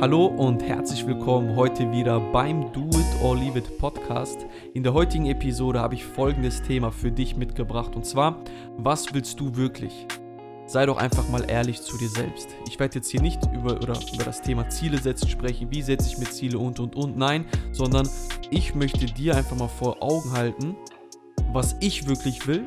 Hallo und herzlich willkommen heute wieder beim Do It or Leave It Podcast. In der heutigen Episode habe ich folgendes Thema für dich mitgebracht und zwar, was willst du wirklich? Sei doch einfach mal ehrlich zu dir selbst. Ich werde jetzt hier nicht über, oder über das Thema Ziele setzen sprechen, wie setze ich mir Ziele und und und, nein, sondern ich möchte dir einfach mal vor Augen halten, was ich wirklich will,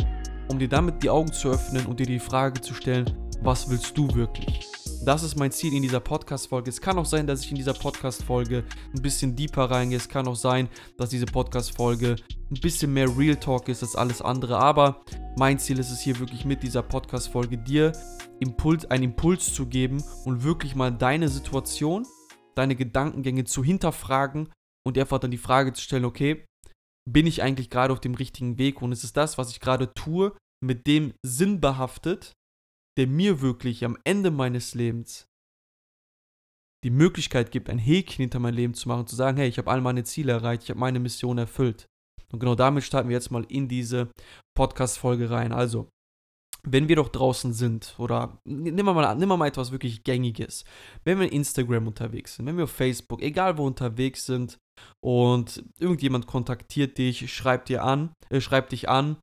um dir damit die Augen zu öffnen und dir die Frage zu stellen, was willst du wirklich? Das ist mein Ziel in dieser Podcast-Folge. Es kann auch sein, dass ich in dieser Podcast-Folge ein bisschen deeper reingehe. Es kann auch sein, dass diese Podcast-Folge ein bisschen mehr Real Talk ist als alles andere. Aber mein Ziel ist es hier wirklich mit dieser Podcast-Folge dir Impuls, einen Impuls zu geben und wirklich mal deine Situation, deine Gedankengänge zu hinterfragen und einfach dann die Frage zu stellen, okay, bin ich eigentlich gerade auf dem richtigen Weg und ist es das, was ich gerade tue, mit dem Sinn behaftet, der mir wirklich am Ende meines Lebens die Möglichkeit gibt, ein Häkchen hinter mein Leben zu machen, zu sagen, hey, ich habe all meine Ziele erreicht, ich habe meine Mission erfüllt. Und genau damit starten wir jetzt mal in diese Podcast-Folge rein. Also, wenn wir doch draußen sind, oder nehmen wir, mal, nehmen wir mal etwas wirklich Gängiges, wenn wir in Instagram unterwegs sind, wenn wir auf Facebook, egal wo unterwegs sind und irgendjemand kontaktiert dich, schreibt dir an, äh, schreibt dich an,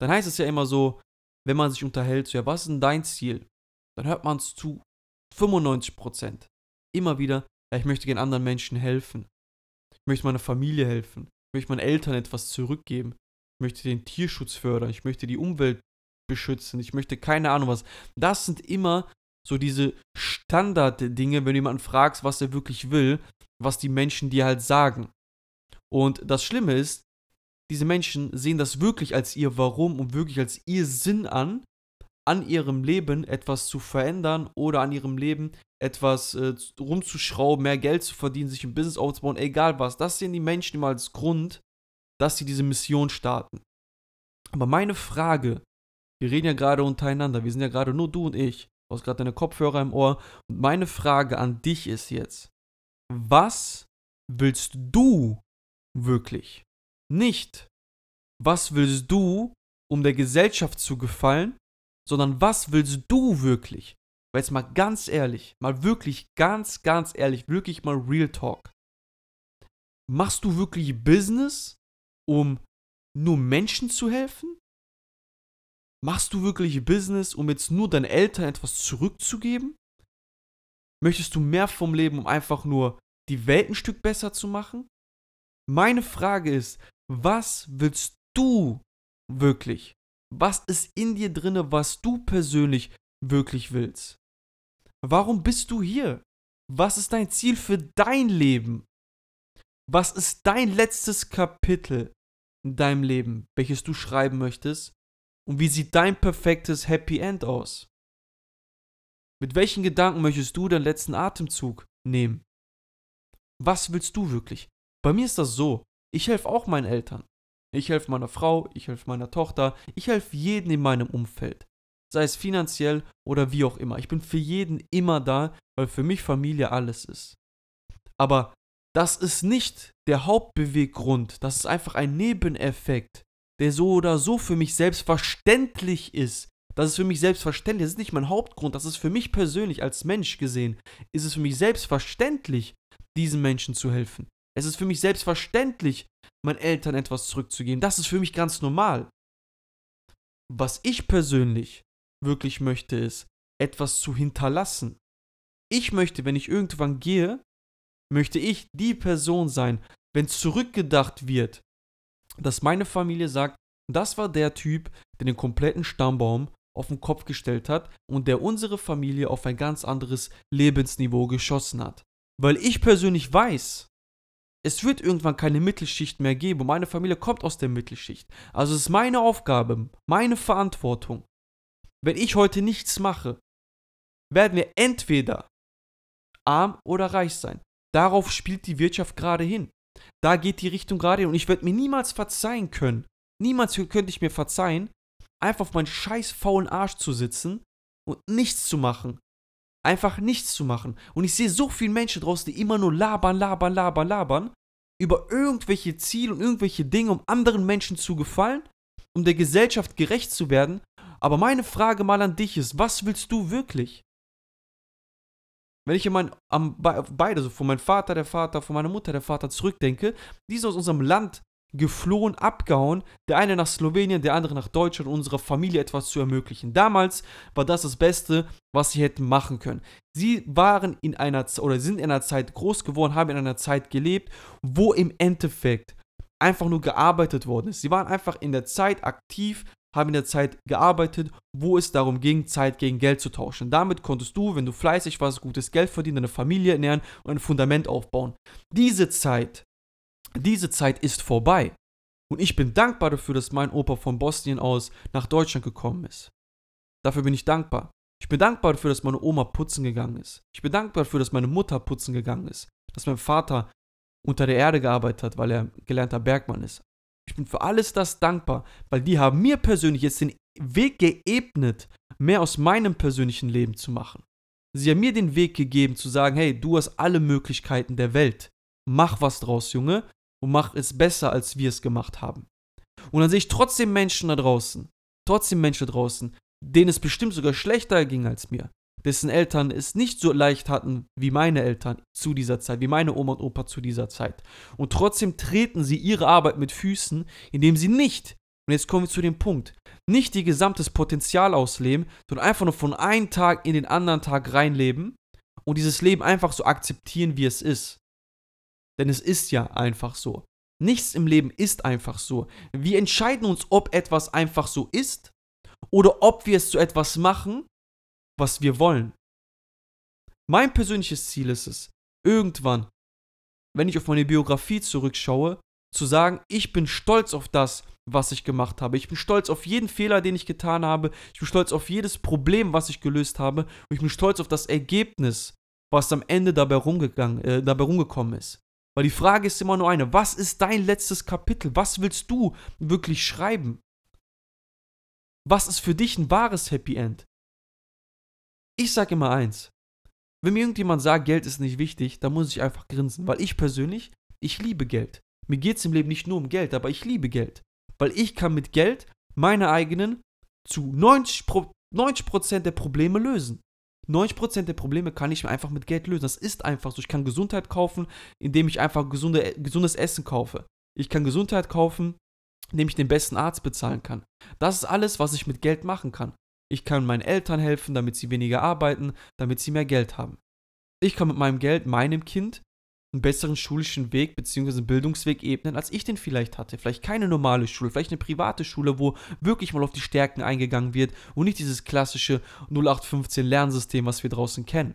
dann heißt es ja immer so, wenn man sich unterhält, so, ja, was ist denn dein Ziel? Dann hört man es zu 95%. Immer wieder, ja, ich möchte gerne anderen Menschen helfen. Ich möchte meiner Familie helfen. Ich möchte meinen Eltern etwas zurückgeben. Ich möchte den Tierschutz fördern. Ich möchte die Umwelt beschützen. Ich möchte keine Ahnung was. Das sind immer so diese Standarddinge, wenn du jemanden fragst, was er wirklich will, was die Menschen dir halt sagen. Und das Schlimme ist, diese Menschen sehen das wirklich als ihr Warum und wirklich als ihr Sinn an, an ihrem Leben etwas zu verändern oder an ihrem Leben etwas äh, rumzuschrauben, mehr Geld zu verdienen, sich ein Business aufzubauen, egal was. Das sehen die Menschen immer als Grund, dass sie diese Mission starten. Aber meine Frage, wir reden ja gerade untereinander, wir sind ja gerade nur du und ich, du hast gerade deine Kopfhörer im Ohr, und meine Frage an dich ist jetzt, was willst du wirklich? Nicht, was willst du, um der Gesellschaft zu gefallen, sondern was willst du wirklich? Weil jetzt mal ganz ehrlich, mal wirklich ganz, ganz ehrlich, wirklich mal Real Talk. Machst du wirklich Business, um nur Menschen zu helfen? Machst du wirklich Business, um jetzt nur deinen Eltern etwas zurückzugeben? Möchtest du mehr vom Leben, um einfach nur die Welt ein Stück besser zu machen? Meine Frage ist, was willst du wirklich? Was ist in dir drinne, was du persönlich wirklich willst? Warum bist du hier? Was ist dein Ziel für dein Leben? Was ist dein letztes Kapitel in deinem Leben, welches du schreiben möchtest? Und wie sieht dein perfektes Happy End aus? Mit welchen Gedanken möchtest du deinen letzten Atemzug nehmen? Was willst du wirklich? Bei mir ist das so. Ich helfe auch meinen Eltern. Ich helfe meiner Frau, ich helfe meiner Tochter, ich helfe jeden in meinem Umfeld. Sei es finanziell oder wie auch immer. Ich bin für jeden immer da, weil für mich Familie alles ist. Aber das ist nicht der Hauptbeweggrund. Das ist einfach ein Nebeneffekt, der so oder so für mich selbstverständlich ist. Das ist für mich selbstverständlich. Das ist nicht mein Hauptgrund. Das ist für mich persönlich als Mensch gesehen. Ist es für mich selbstverständlich, diesen Menschen zu helfen. Es ist für mich selbstverständlich, meinen Eltern etwas zurückzugeben. Das ist für mich ganz normal. Was ich persönlich wirklich möchte, ist, etwas zu hinterlassen. Ich möchte, wenn ich irgendwann gehe, möchte ich die Person sein, wenn zurückgedacht wird, dass meine Familie sagt, das war der Typ, der den kompletten Stammbaum auf den Kopf gestellt hat und der unsere Familie auf ein ganz anderes Lebensniveau geschossen hat. Weil ich persönlich weiß, es wird irgendwann keine Mittelschicht mehr geben meine Familie kommt aus der Mittelschicht. Also es ist meine Aufgabe, meine Verantwortung. Wenn ich heute nichts mache, werden wir entweder arm oder reich sein. Darauf spielt die Wirtschaft gerade hin. Da geht die Richtung gerade hin und ich werde mir niemals verzeihen können. Niemals könnte ich mir verzeihen, einfach auf meinen scheiß faulen Arsch zu sitzen und nichts zu machen einfach nichts zu machen. Und ich sehe so viele Menschen draußen, die immer nur labern, labern, labern, labern über irgendwelche Ziele und irgendwelche Dinge, um anderen Menschen zu gefallen, um der Gesellschaft gerecht zu werden. Aber meine Frage mal an dich ist, was willst du wirklich? Wenn ich an, an beide, also von meinem Vater, der Vater, von meiner Mutter, der Vater zurückdenke, die sind aus unserem Land geflohen, abgehauen, der eine nach Slowenien, der andere nach Deutschland, unserer Familie etwas zu ermöglichen. Damals war das das Beste, was sie hätten machen können. Sie waren in einer oder sind in einer Zeit groß geworden, haben in einer Zeit gelebt, wo im Endeffekt einfach nur gearbeitet worden ist. Sie waren einfach in der Zeit aktiv, haben in der Zeit gearbeitet, wo es darum ging, Zeit gegen Geld zu tauschen. Damit konntest du, wenn du fleißig warst, gutes Geld verdienen, deine Familie ernähren und ein Fundament aufbauen. Diese Zeit diese Zeit ist vorbei. Und ich bin dankbar dafür, dass mein Opa von Bosnien aus nach Deutschland gekommen ist. Dafür bin ich dankbar. Ich bin dankbar dafür, dass meine Oma putzen gegangen ist. Ich bin dankbar dafür, dass meine Mutter putzen gegangen ist. Dass mein Vater unter der Erde gearbeitet hat, weil er gelernter Bergmann ist. Ich bin für alles das dankbar, weil die haben mir persönlich jetzt den Weg geebnet, mehr aus meinem persönlichen Leben zu machen. Sie haben mir den Weg gegeben zu sagen, hey, du hast alle Möglichkeiten der Welt. Mach was draus, Junge und mach es besser, als wir es gemacht haben. Und dann sehe ich trotzdem Menschen da draußen, trotzdem Menschen da draußen, denen es bestimmt sogar schlechter ging als mir, dessen Eltern es nicht so leicht hatten wie meine Eltern zu dieser Zeit, wie meine Oma und Opa zu dieser Zeit. Und trotzdem treten sie ihre Arbeit mit Füßen, indem sie nicht, und jetzt kommen wir zu dem Punkt, nicht ihr gesamtes Potenzial ausleben, sondern einfach nur von einem Tag in den anderen Tag reinleben und dieses Leben einfach so akzeptieren, wie es ist. Denn es ist ja einfach so. Nichts im Leben ist einfach so. Wir entscheiden uns, ob etwas einfach so ist oder ob wir es zu etwas machen, was wir wollen. Mein persönliches Ziel ist es, irgendwann, wenn ich auf meine Biografie zurückschaue, zu sagen, ich bin stolz auf das, was ich gemacht habe. Ich bin stolz auf jeden Fehler, den ich getan habe. Ich bin stolz auf jedes Problem, was ich gelöst habe. Und ich bin stolz auf das Ergebnis, was am Ende dabei, rumgegangen, äh, dabei rumgekommen ist. Weil die Frage ist immer nur eine, was ist dein letztes Kapitel? Was willst du wirklich schreiben? Was ist für dich ein wahres Happy End? Ich sage immer eins. Wenn mir irgendjemand sagt, Geld ist nicht wichtig, dann muss ich einfach grinsen, weil ich persönlich, ich liebe Geld. Mir geht es im Leben nicht nur um Geld, aber ich liebe Geld. Weil ich kann mit Geld meine eigenen zu 90%, 90 der Probleme lösen. 90% der Probleme kann ich mir einfach mit Geld lösen. Das ist einfach so. Ich kann Gesundheit kaufen, indem ich einfach gesunde, gesundes Essen kaufe. Ich kann Gesundheit kaufen, indem ich den besten Arzt bezahlen kann. Das ist alles, was ich mit Geld machen kann. Ich kann meinen Eltern helfen, damit sie weniger arbeiten, damit sie mehr Geld haben. Ich kann mit meinem Geld meinem Kind einen besseren schulischen Weg bzw. Bildungsweg ebnen, als ich den vielleicht hatte. Vielleicht keine normale Schule, vielleicht eine private Schule, wo wirklich mal auf die Stärken eingegangen wird und nicht dieses klassische 0815 Lernsystem, was wir draußen kennen.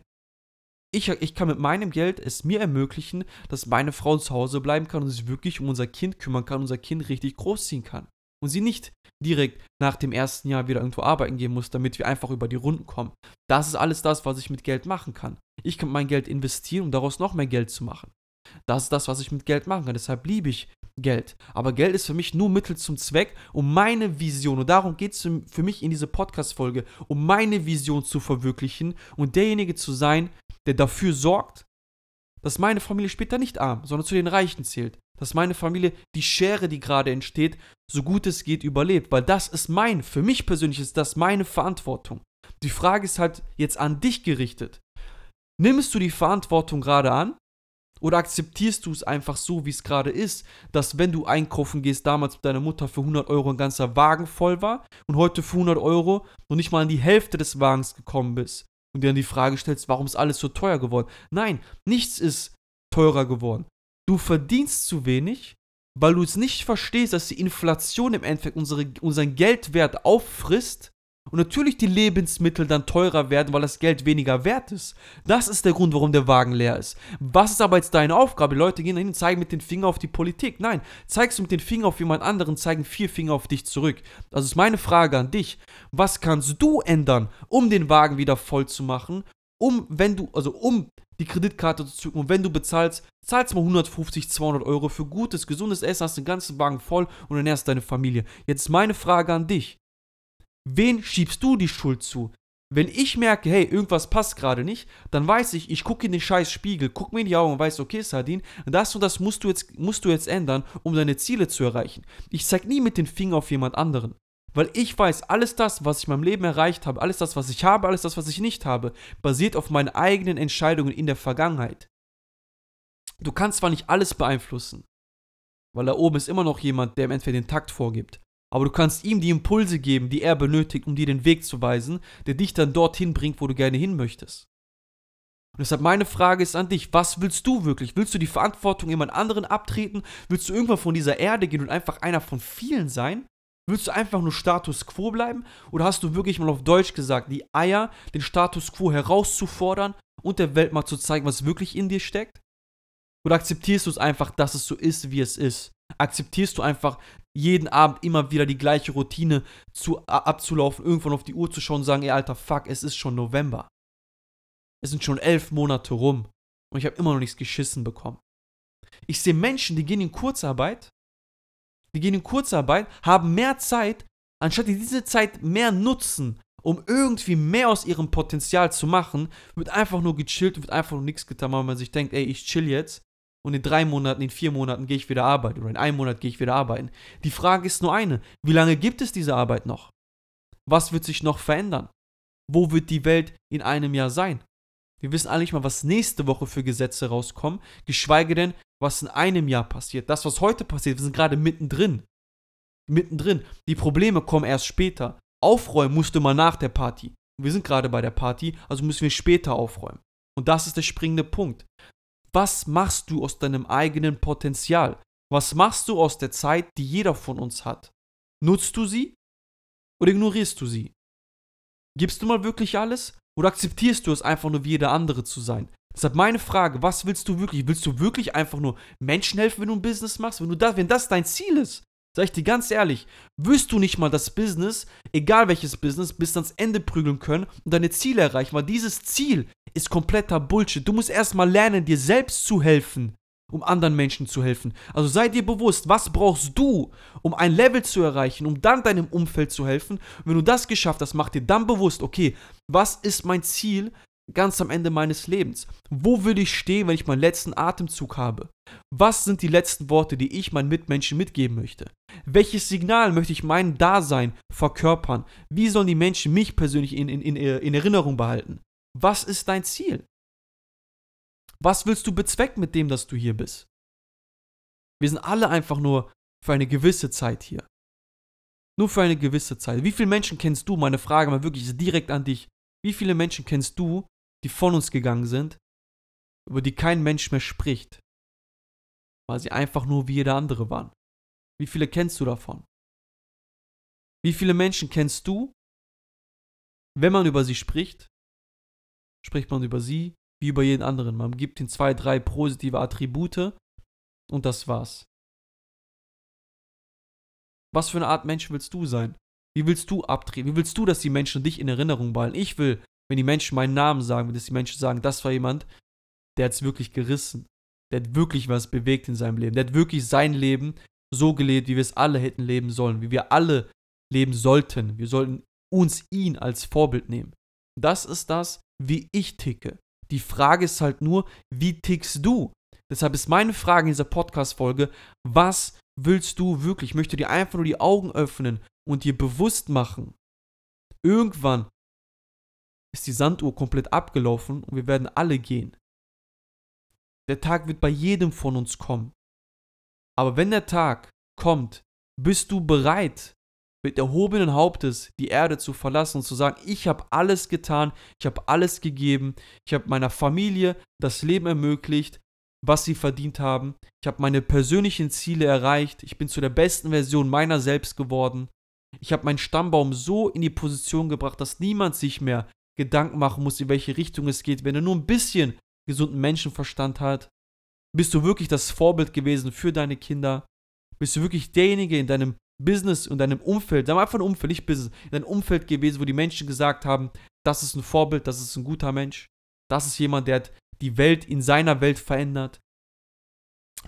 Ich, ich kann mit meinem Geld es mir ermöglichen, dass meine Frau zu Hause bleiben kann und sich wirklich um unser Kind kümmern kann, unser Kind richtig großziehen kann. Und sie nicht direkt nach dem ersten Jahr wieder irgendwo arbeiten gehen muss, damit wir einfach über die Runden kommen. Das ist alles das, was ich mit Geld machen kann. Ich kann mein Geld investieren, um daraus noch mehr Geld zu machen. Das ist das, was ich mit Geld machen kann. Deshalb liebe ich Geld. Aber Geld ist für mich nur Mittel zum Zweck, um meine Vision, und darum geht es für mich in dieser Podcast-Folge, um meine Vision zu verwirklichen und derjenige zu sein, der dafür sorgt, dass meine Familie später nicht arm, sondern zu den Reichen zählt. Dass meine Familie die Schere, die gerade entsteht, so gut es geht, überlebt. Weil das ist mein, für mich persönlich ist das meine Verantwortung. Die Frage ist halt jetzt an dich gerichtet. Nimmst du die Verantwortung gerade an? Oder akzeptierst du es einfach so, wie es gerade ist, dass wenn du einkaufen gehst, damals mit deiner Mutter für 100 Euro ein ganzer Wagen voll war und heute für 100 Euro noch nicht mal an die Hälfte des Wagens gekommen bist und dir dann die Frage stellst, warum ist alles so teuer geworden? Nein, nichts ist teurer geworden. Du verdienst zu wenig, weil du es nicht verstehst, dass die Inflation im Endeffekt unsere, unseren Geldwert auffrisst und natürlich die Lebensmittel dann teurer werden, weil das Geld weniger wert ist. Das ist der Grund, warum der Wagen leer ist. Was ist aber jetzt deine Aufgabe? Leute gehen dahin und zeigen mit den Finger auf die Politik. Nein, zeigst du mit den Finger auf jemand anderen, zeigen vier Finger auf dich zurück. Also ist meine Frage an dich. Was kannst du ändern, um den Wagen wieder voll zu machen? Um, wenn du, also um die Kreditkarte zu zücken und wenn du bezahlst, zahlst mal 150, 200 Euro für gutes, gesundes Essen, hast den ganzen Wagen voll und ernährst deine Familie. Jetzt meine Frage an dich. Wen schiebst du die Schuld zu? Wenn ich merke, hey, irgendwas passt gerade nicht, dann weiß ich, ich gucke in den scheiß Spiegel, guck mir in die Augen und weiß, okay, Sardin, das und das musst du jetzt, musst du jetzt ändern, um deine Ziele zu erreichen. Ich zeig nie mit den Finger auf jemand anderen. Weil ich weiß, alles das, was ich in meinem Leben erreicht habe, alles das, was ich habe, alles das, was ich nicht habe, basiert auf meinen eigenen Entscheidungen in der Vergangenheit. Du kannst zwar nicht alles beeinflussen, weil da oben ist immer noch jemand, der im Endeffekt den Takt vorgibt. Aber du kannst ihm die Impulse geben, die er benötigt, um dir den Weg zu weisen, der dich dann dorthin bringt, wo du gerne hin möchtest. Und deshalb meine Frage ist an dich, was willst du wirklich? Willst du die Verantwortung jemand anderen abtreten? Willst du irgendwann von dieser Erde gehen und einfach einer von vielen sein? Willst du einfach nur Status quo bleiben? Oder hast du wirklich mal auf Deutsch gesagt, die Eier, den Status quo herauszufordern und der Welt mal zu zeigen, was wirklich in dir steckt? Oder akzeptierst du es einfach, dass es so ist, wie es ist? Akzeptierst du einfach jeden Abend immer wieder die gleiche Routine zu, abzulaufen, irgendwann auf die Uhr zu schauen und sagen, ey Alter, fuck, es ist schon November. Es sind schon elf Monate rum und ich habe immer noch nichts geschissen bekommen. Ich sehe Menschen, die gehen in Kurzarbeit, die gehen in Kurzarbeit, haben mehr Zeit, anstatt die diese Zeit mehr nutzen, um irgendwie mehr aus ihrem Potenzial zu machen, wird einfach nur gechillt und wird einfach nur nichts getan, weil man sich denkt, ey, ich chill jetzt und in drei Monaten, in vier Monaten gehe ich wieder arbeiten oder in einem Monat gehe ich wieder arbeiten. Die Frage ist nur eine, wie lange gibt es diese Arbeit noch? Was wird sich noch verändern? Wo wird die Welt in einem Jahr sein? Wir wissen alle nicht mal, was nächste Woche für Gesetze rauskommen, geschweige denn, was in einem Jahr passiert. Das, was heute passiert, wir sind gerade mittendrin. Mittendrin. Die Probleme kommen erst später. Aufräumen musste man nach der Party. Wir sind gerade bei der Party, also müssen wir später aufräumen. Und das ist der springende Punkt. Was machst du aus deinem eigenen Potenzial? Was machst du aus der Zeit, die jeder von uns hat? Nutzt du sie oder ignorierst du sie? Gibst du mal wirklich alles oder akzeptierst du es einfach nur wie jeder andere zu sein? Deshalb meine Frage, was willst du wirklich? Willst du wirklich einfach nur Menschen helfen, wenn du ein Business machst? Wenn, du da, wenn das dein Ziel ist, sag ich dir ganz ehrlich, wirst du nicht mal das Business, egal welches Business, bis ans Ende prügeln können und deine Ziele erreichen, weil dieses Ziel ist kompletter Bullshit. Du musst erstmal lernen, dir selbst zu helfen, um anderen Menschen zu helfen. Also sei dir bewusst, was brauchst du, um ein Level zu erreichen, um dann deinem Umfeld zu helfen. Und wenn du das geschafft hast, mach dir dann bewusst, okay, was ist mein Ziel ganz am Ende meines Lebens? Wo würde ich stehen, wenn ich meinen letzten Atemzug habe? Was sind die letzten Worte, die ich meinen Mitmenschen mitgeben möchte? Welches Signal möchte ich mein Dasein verkörpern? Wie sollen die Menschen mich persönlich in, in, in, in Erinnerung behalten? Was ist dein Ziel? Was willst du bezwecken mit dem, dass du hier bist? Wir sind alle einfach nur für eine gewisse Zeit hier. Nur für eine gewisse Zeit. Wie viele Menschen kennst du? Meine Frage mal wirklich direkt an dich. Wie viele Menschen kennst du, die von uns gegangen sind, über die kein Mensch mehr spricht, weil sie einfach nur wie jeder andere waren? Wie viele kennst du davon? Wie viele Menschen kennst du, wenn man über sie spricht, spricht man über sie wie über jeden anderen. Man gibt ihnen zwei, drei positive Attribute und das war's. Was für eine Art Mensch willst du sein? Wie willst du abtreten? Wie willst du, dass die Menschen dich in Erinnerung behalten? Ich will, wenn die Menschen meinen Namen sagen, dass die Menschen sagen, das war jemand, der hat es wirklich gerissen. Der hat wirklich was bewegt in seinem Leben. Der hat wirklich sein Leben so gelebt, wie wir es alle hätten leben sollen, wie wir alle leben sollten. Wir sollten uns ihn als Vorbild nehmen. Das ist das, wie ich ticke. Die Frage ist halt nur, wie tickst du? Deshalb ist meine Frage in dieser Podcast-Folge, was willst du wirklich? Ich möchte dir einfach nur die Augen öffnen und dir bewusst machen. Irgendwann ist die Sanduhr komplett abgelaufen und wir werden alle gehen. Der Tag wird bei jedem von uns kommen. Aber wenn der Tag kommt, bist du bereit, mit erhobenen Hauptes die Erde zu verlassen und zu sagen, ich habe alles getan, ich habe alles gegeben, ich habe meiner Familie das Leben ermöglicht, was sie verdient haben, ich habe meine persönlichen Ziele erreicht, ich bin zu der besten Version meiner selbst geworden, ich habe meinen Stammbaum so in die Position gebracht, dass niemand sich mehr Gedanken machen muss, in welche Richtung es geht, wenn er nur ein bisschen gesunden Menschenverstand hat. Bist du wirklich das Vorbild gewesen für deine Kinder? Bist du wirklich derjenige in deinem Business und deinem Umfeld, sagen wir einfach ein Umfeld, nicht Business, in deinem Umfeld gewesen, wo die Menschen gesagt haben, das ist ein Vorbild, das ist ein guter Mensch, das ist jemand, der hat die Welt in seiner Welt verändert.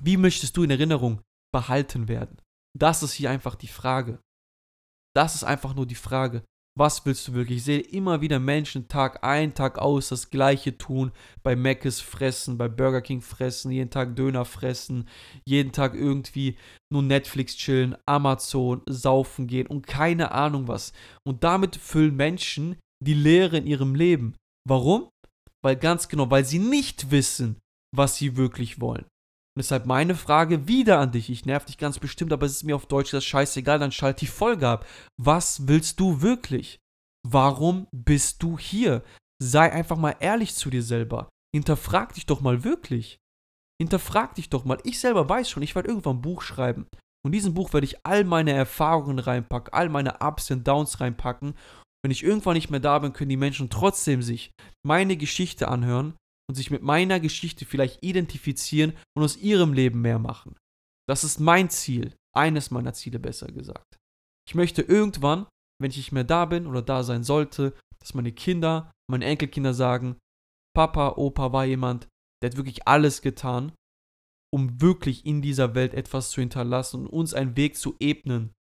Wie möchtest du in Erinnerung behalten werden? Das ist hier einfach die Frage. Das ist einfach nur die Frage. Was willst du wirklich? Ich sehe immer wieder Menschen Tag ein, Tag aus das Gleiche tun. Bei Mc's fressen, bei Burger King fressen, jeden Tag Döner fressen, jeden Tag irgendwie nur Netflix chillen, Amazon, saufen gehen und keine Ahnung was. Und damit füllen Menschen die Leere in ihrem Leben. Warum? Weil ganz genau, weil sie nicht wissen, was sie wirklich wollen. Und deshalb meine Frage wieder an dich. Ich nerv dich ganz bestimmt, aber es ist mir auf Deutsch das scheißegal, dann schalt die Folge ab. Was willst du wirklich? Warum bist du hier? Sei einfach mal ehrlich zu dir selber. Hinterfrag dich doch mal wirklich. Hinterfrag dich doch mal. Ich selber weiß schon, ich werde irgendwann ein Buch schreiben. Und in diesem Buch werde ich all meine Erfahrungen reinpacken, all meine Ups und Downs reinpacken. Wenn ich irgendwann nicht mehr da bin, können die Menschen trotzdem sich meine Geschichte anhören und sich mit meiner Geschichte vielleicht identifizieren und aus ihrem Leben mehr machen. Das ist mein Ziel, eines meiner Ziele besser gesagt. Ich möchte irgendwann, wenn ich nicht mehr da bin oder da sein sollte, dass meine Kinder, meine Enkelkinder sagen, Papa, Opa war jemand, der hat wirklich alles getan, um wirklich in dieser Welt etwas zu hinterlassen und uns einen Weg zu ebnen,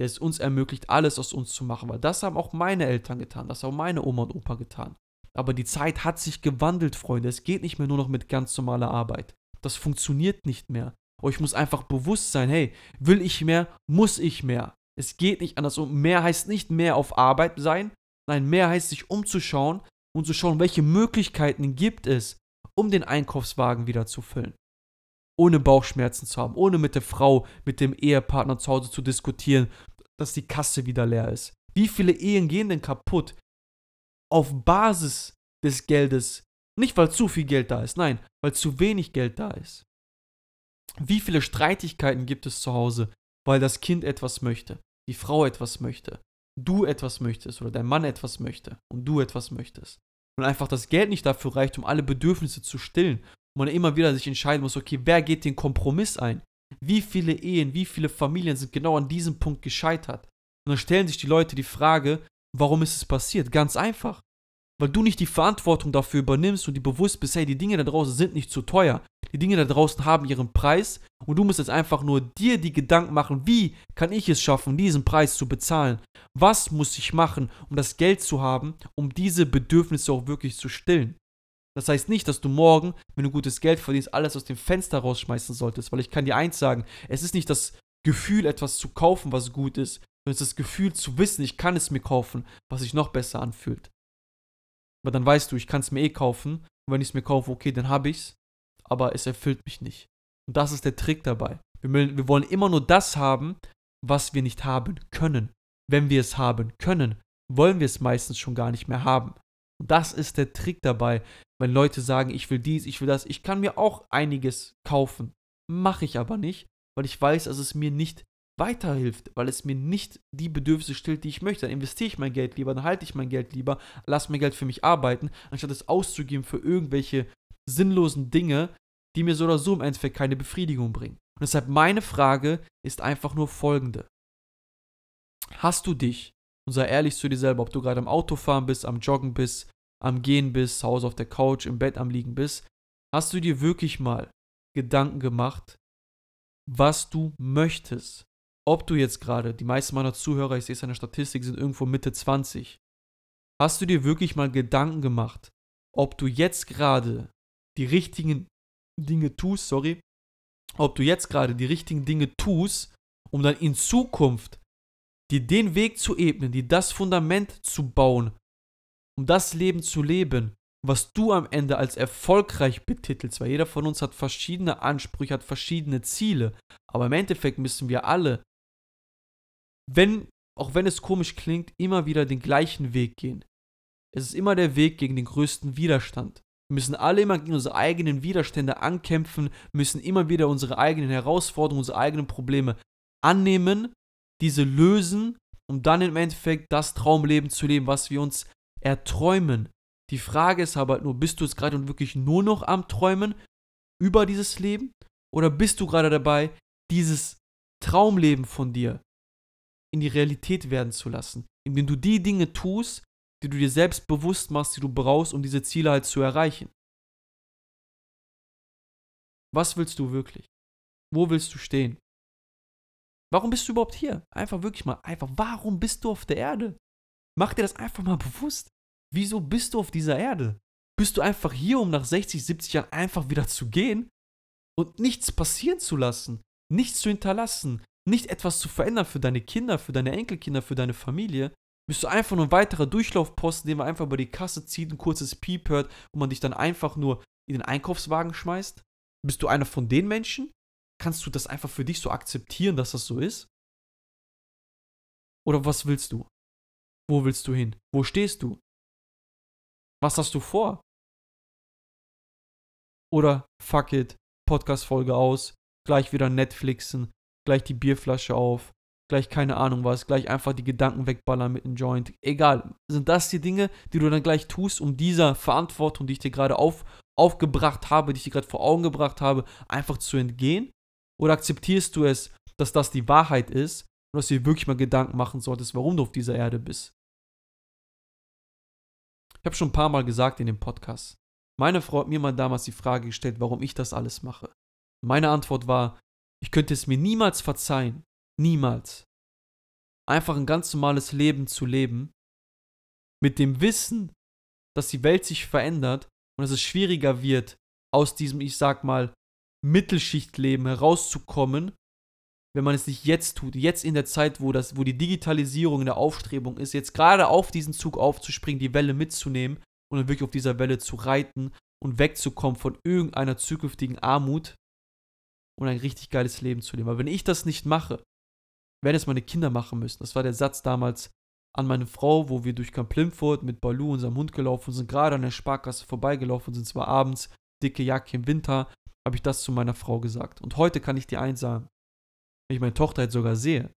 der es uns ermöglicht, alles aus uns zu machen. Weil das haben auch meine Eltern getan, das haben meine Oma und Opa getan. Aber die Zeit hat sich gewandelt, Freunde. Es geht nicht mehr nur noch mit ganz normaler Arbeit. Das funktioniert nicht mehr. Euch muss einfach bewusst sein, hey, will ich mehr, muss ich mehr. Es geht nicht anders. Und mehr heißt nicht mehr auf Arbeit sein. Nein, mehr heißt sich umzuschauen und zu schauen, welche Möglichkeiten gibt es, um den Einkaufswagen wieder zu füllen. Ohne Bauchschmerzen zu haben, ohne mit der Frau, mit dem Ehepartner zu Hause zu diskutieren, dass die Kasse wieder leer ist. Wie viele Ehen gehen denn kaputt, auf Basis des Geldes. Nicht, weil zu viel Geld da ist, nein, weil zu wenig Geld da ist. Wie viele Streitigkeiten gibt es zu Hause, weil das Kind etwas möchte, die Frau etwas möchte, du etwas möchtest oder dein Mann etwas möchte und du etwas möchtest. Und einfach das Geld nicht dafür reicht, um alle Bedürfnisse zu stillen. Und man immer wieder sich entscheiden muss, okay, wer geht den Kompromiss ein? Wie viele Ehen, wie viele Familien sind genau an diesem Punkt gescheitert? Und dann stellen sich die Leute die Frage, Warum ist es passiert? Ganz einfach. Weil du nicht die Verantwortung dafür übernimmst und dir bewusst bist, hey, die Dinge da draußen sind nicht zu teuer. Die Dinge da draußen haben ihren Preis und du musst jetzt einfach nur dir die Gedanken machen, wie kann ich es schaffen, diesen Preis zu bezahlen? Was muss ich machen, um das Geld zu haben, um diese Bedürfnisse auch wirklich zu stillen? Das heißt nicht, dass du morgen, wenn du gutes Geld verdienst, alles aus dem Fenster rausschmeißen solltest, weil ich kann dir eins sagen, es ist nicht das Gefühl, etwas zu kaufen, was gut ist, sondern es ist das Gefühl zu wissen, ich kann es mir kaufen, was sich noch besser anfühlt. Aber dann weißt du, ich kann es mir eh kaufen. Und wenn ich es mir kaufe, okay, dann habe ich es. Aber es erfüllt mich nicht. Und das ist der Trick dabei. Wir, wir wollen immer nur das haben, was wir nicht haben können. Wenn wir es haben können, wollen wir es meistens schon gar nicht mehr haben. Und das ist der Trick dabei, wenn Leute sagen, ich will dies, ich will das. Ich kann mir auch einiges kaufen. Mache ich aber nicht, weil ich weiß, dass es mir nicht weiterhilft, weil es mir nicht die Bedürfnisse stillt, die ich möchte. Dann investiere ich mein Geld lieber, dann halte ich mein Geld lieber, lasse mein Geld für mich arbeiten, anstatt es auszugeben für irgendwelche sinnlosen Dinge, die mir so oder so im Endeffekt keine Befriedigung bringen. Und deshalb meine Frage ist einfach nur folgende. Hast du dich, und sei ehrlich zu dir selber, ob du gerade am Autofahren bist, am Joggen bist, am Gehen bist, zu Hause auf der Couch, im Bett am Liegen bist, hast du dir wirklich mal Gedanken gemacht, was du möchtest? Ob du jetzt gerade, die meisten meiner Zuhörer, ich sehe es an der Statistik, sind irgendwo Mitte 20. Hast du dir wirklich mal Gedanken gemacht, ob du jetzt gerade die richtigen Dinge tust, sorry, ob du jetzt gerade die richtigen Dinge tust, um dann in Zukunft dir den Weg zu ebnen, dir das Fundament zu bauen, um das Leben zu leben, was du am Ende als erfolgreich betitelst, weil jeder von uns hat verschiedene Ansprüche, hat verschiedene Ziele, aber im Endeffekt müssen wir alle wenn, auch wenn es komisch klingt, immer wieder den gleichen Weg gehen. Es ist immer der Weg gegen den größten Widerstand. Wir müssen alle immer gegen unsere eigenen Widerstände ankämpfen, müssen immer wieder unsere eigenen Herausforderungen, unsere eigenen Probleme annehmen, diese lösen, um dann im Endeffekt das Traumleben zu leben, was wir uns erträumen. Die Frage ist aber nur, bist du jetzt gerade wirklich nur noch am Träumen über dieses Leben? Oder bist du gerade dabei, dieses Traumleben von dir in die Realität werden zu lassen, indem du die Dinge tust, die du dir selbst bewusst machst, die du brauchst, um diese Ziele halt zu erreichen. Was willst du wirklich? Wo willst du stehen? Warum bist du überhaupt hier? Einfach wirklich mal, einfach, warum bist du auf der Erde? Mach dir das einfach mal bewusst. Wieso bist du auf dieser Erde? Bist du einfach hier, um nach 60, 70 Jahren einfach wieder zu gehen und nichts passieren zu lassen, nichts zu hinterlassen, nicht etwas zu verändern für deine Kinder, für deine Enkelkinder, für deine Familie? Bist du einfach nur ein weiterer Durchlaufposten, den man einfach über die Kasse zieht, ein kurzes Piep hört und man dich dann einfach nur in den Einkaufswagen schmeißt? Bist du einer von den Menschen? Kannst du das einfach für dich so akzeptieren, dass das so ist? Oder was willst du? Wo willst du hin? Wo stehst du? Was hast du vor? Oder fuck it, Podcast-Folge aus, gleich wieder Netflixen, gleich die Bierflasche auf, gleich keine Ahnung was, gleich einfach die Gedanken wegballern mit einem Joint. Egal, sind das die Dinge, die du dann gleich tust, um dieser Verantwortung, die ich dir gerade auf, aufgebracht habe, die ich dir gerade vor Augen gebracht habe, einfach zu entgehen? Oder akzeptierst du es, dass das die Wahrheit ist und dass du dir wirklich mal Gedanken machen solltest, warum du auf dieser Erde bist? Ich habe schon ein paar Mal gesagt in dem Podcast. Meine Frau hat mir mal damals die Frage gestellt, warum ich das alles mache. Meine Antwort war, ich könnte es mir niemals verzeihen, niemals, einfach ein ganz normales Leben zu leben, mit dem Wissen, dass die Welt sich verändert und dass es schwieriger wird, aus diesem, ich sag mal, Mittelschichtleben herauszukommen, wenn man es nicht jetzt tut, jetzt in der Zeit, wo, das, wo die Digitalisierung in der Aufstrebung ist, jetzt gerade auf diesen Zug aufzuspringen, die Welle mitzunehmen und dann wirklich auf dieser Welle zu reiten und wegzukommen von irgendeiner zukünftigen Armut und ein richtig geiles Leben zu leben. Aber wenn ich das nicht mache, werden es meine Kinder machen müssen. Das war der Satz damals an meine Frau, wo wir durch Camp Plimford mit Balu, unserem Hund, gelaufen sind, gerade an der Sparkasse vorbeigelaufen sind, zwar abends, dicke Jacke im Winter, habe ich das zu meiner Frau gesagt. Und heute kann ich dir eins sagen. Wenn ich meine Tochter jetzt sogar sehe,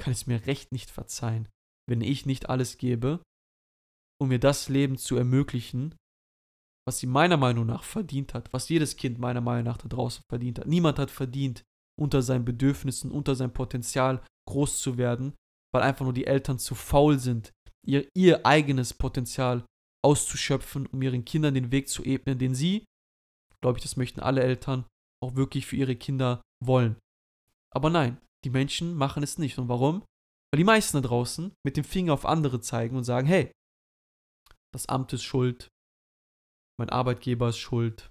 kann ich es mir recht nicht verzeihen, wenn ich nicht alles gebe, um mir das Leben zu ermöglichen, was sie meiner Meinung nach verdient hat, was jedes Kind meiner Meinung nach da draußen verdient hat. Niemand hat verdient, unter seinen Bedürfnissen, unter seinem Potenzial groß zu werden, weil einfach nur die Eltern zu faul sind, ihr, ihr eigenes Potenzial auszuschöpfen, um ihren Kindern den Weg zu ebnen, den sie, glaube ich, das möchten alle Eltern, auch wirklich für ihre Kinder wollen. Aber nein, die Menschen machen es nicht. Und warum? Weil die meisten da draußen mit dem Finger auf andere zeigen und sagen, hey, das Amt ist schuld, mein Arbeitgeber ist schuld,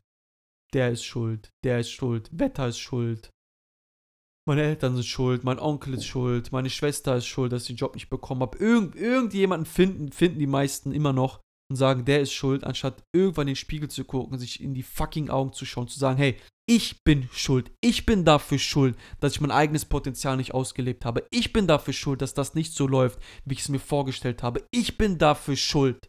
der ist schuld, der ist schuld, Wetter ist schuld, meine Eltern sind schuld, mein Onkel ist schuld, meine Schwester ist schuld, dass ich den Job nicht bekommen habe. Irgend, irgendjemanden finden, finden die meisten immer noch und sagen, der ist schuld, anstatt irgendwann in den Spiegel zu gucken, sich in die fucking Augen zu schauen, zu sagen, hey, ich bin schuld, ich bin dafür schuld, dass ich mein eigenes Potenzial nicht ausgelebt habe. Ich bin dafür schuld, dass das nicht so läuft, wie ich es mir vorgestellt habe. Ich bin dafür schuld,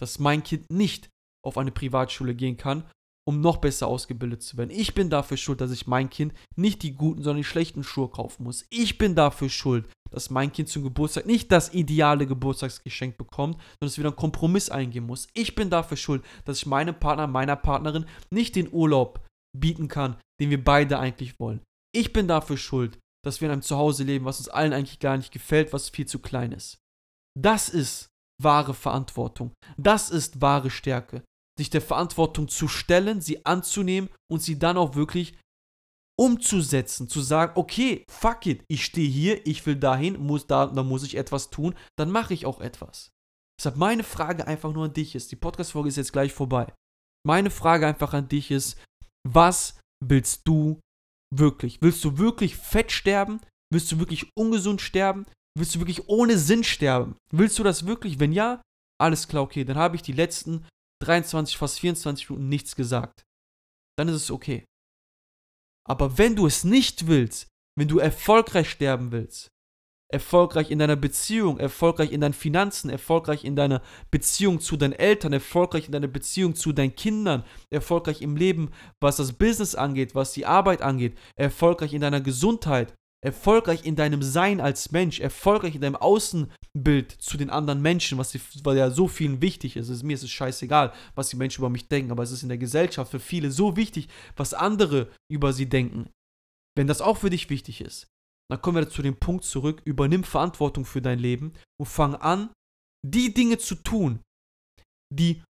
dass mein Kind nicht auf eine Privatschule gehen kann um noch besser ausgebildet zu werden. Ich bin dafür schuld, dass ich mein Kind nicht die guten, sondern die schlechten Schuhe kaufen muss. Ich bin dafür schuld, dass mein Kind zum Geburtstag nicht das ideale Geburtstagsgeschenk bekommt, sondern es wieder einen Kompromiss eingehen muss. Ich bin dafür schuld, dass ich meinem Partner, meiner Partnerin nicht den Urlaub bieten kann, den wir beide eigentlich wollen. Ich bin dafür schuld, dass wir in einem Zuhause leben, was uns allen eigentlich gar nicht gefällt, was viel zu klein ist. Das ist wahre Verantwortung. Das ist wahre Stärke sich der Verantwortung zu stellen, sie anzunehmen und sie dann auch wirklich umzusetzen, zu sagen, okay, fuck it, ich stehe hier, ich will dahin, muss da, da muss ich etwas tun, dann mache ich auch etwas. Deshalb meine Frage einfach nur an dich ist, die Podcast-Folge ist jetzt gleich vorbei. Meine Frage einfach an dich ist, was willst du wirklich? Willst du wirklich fett sterben? Willst du wirklich ungesund sterben? Willst du wirklich ohne Sinn sterben? Willst du das wirklich? Wenn ja, alles klar, okay, dann habe ich die letzten 23, fast 24 Minuten nichts gesagt, dann ist es okay. Aber wenn du es nicht willst, wenn du erfolgreich sterben willst, erfolgreich in deiner Beziehung, erfolgreich in deinen Finanzen, erfolgreich in deiner Beziehung zu deinen Eltern, erfolgreich in deiner Beziehung zu deinen Kindern, erfolgreich im Leben, was das Business angeht, was die Arbeit angeht, erfolgreich in deiner Gesundheit, erfolgreich in deinem Sein als Mensch, erfolgreich in deinem Außenbild zu den anderen Menschen, was, weil ja so vielen wichtig ist. ist. Mir ist es scheißegal, was die Menschen über mich denken, aber es ist in der Gesellschaft für viele so wichtig, was andere über sie denken. Wenn das auch für dich wichtig ist, dann kommen wir zu dem Punkt zurück, übernimm Verantwortung für dein Leben und fang an, die Dinge zu tun, die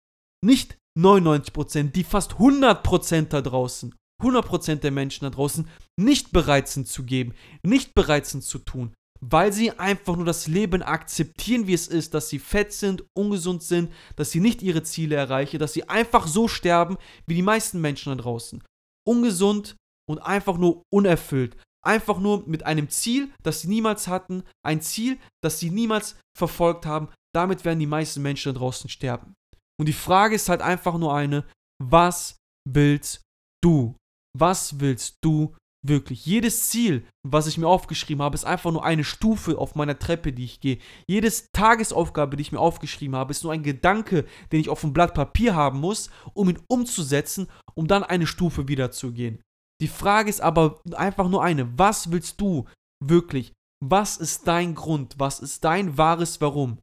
nicht 99%, die fast 100% da draußen 100% der Menschen da draußen nicht bereit sind zu geben, nicht bereit sind zu tun. weil sie einfach nur das Leben akzeptieren, wie es ist, dass sie fett sind, ungesund sind, dass sie nicht ihre Ziele erreichen, dass sie einfach so sterben wie die meisten Menschen da draußen. Ungesund und einfach nur unerfüllt. Einfach nur mit einem Ziel, das sie niemals hatten, ein Ziel, das sie niemals verfolgt haben. Damit werden die meisten Menschen da draußen sterben. Und die Frage ist halt einfach nur eine, was willst du? Was willst du wirklich? Jedes Ziel, was ich mir aufgeschrieben habe, ist einfach nur eine Stufe auf meiner Treppe, die ich gehe. Jedes Tagesaufgabe, die ich mir aufgeschrieben habe, ist nur ein Gedanke, den ich auf dem Blatt Papier haben muss, um ihn umzusetzen, um dann eine Stufe wieder zu gehen. Die Frage ist aber einfach nur eine. Was willst du wirklich? Was ist dein Grund? Was ist dein wahres Warum?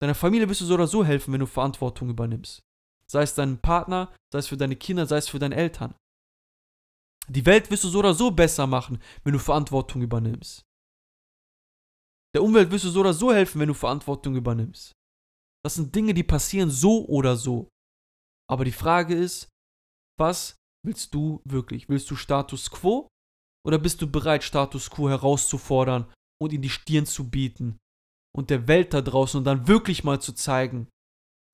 Deiner Familie wirst du so oder so helfen, wenn du Verantwortung übernimmst. Sei es deinem Partner, sei es für deine Kinder, sei es für deine Eltern. Die Welt wirst du so oder so besser machen, wenn du Verantwortung übernimmst. Der Umwelt wirst du so oder so helfen, wenn du Verantwortung übernimmst. Das sind Dinge, die passieren so oder so. Aber die Frage ist, was willst du wirklich? Willst du Status quo oder bist du bereit, Status quo herauszufordern und in die Stirn zu bieten und der Welt da draußen und dann wirklich mal zu zeigen,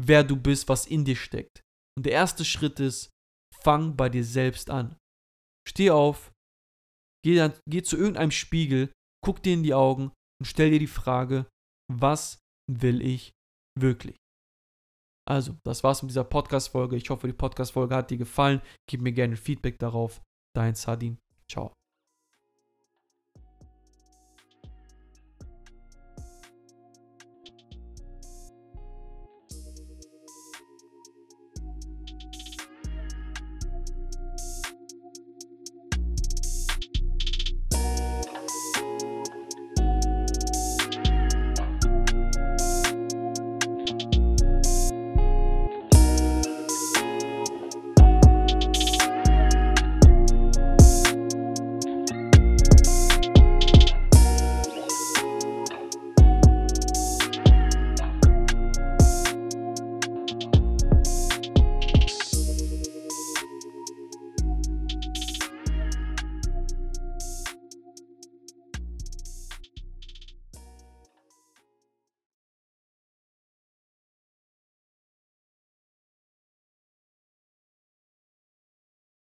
wer du bist, was in dir steckt. Und der erste Schritt ist, fang bei dir selbst an. Steh auf, geh, dann, geh zu irgendeinem Spiegel, guck dir in die Augen und stell dir die Frage, was will ich wirklich? Also, das war's mit dieser Podcast-Folge. Ich hoffe, die Podcast-Folge hat dir gefallen. Gib mir gerne Feedback darauf. Dein Sardin. Ciao.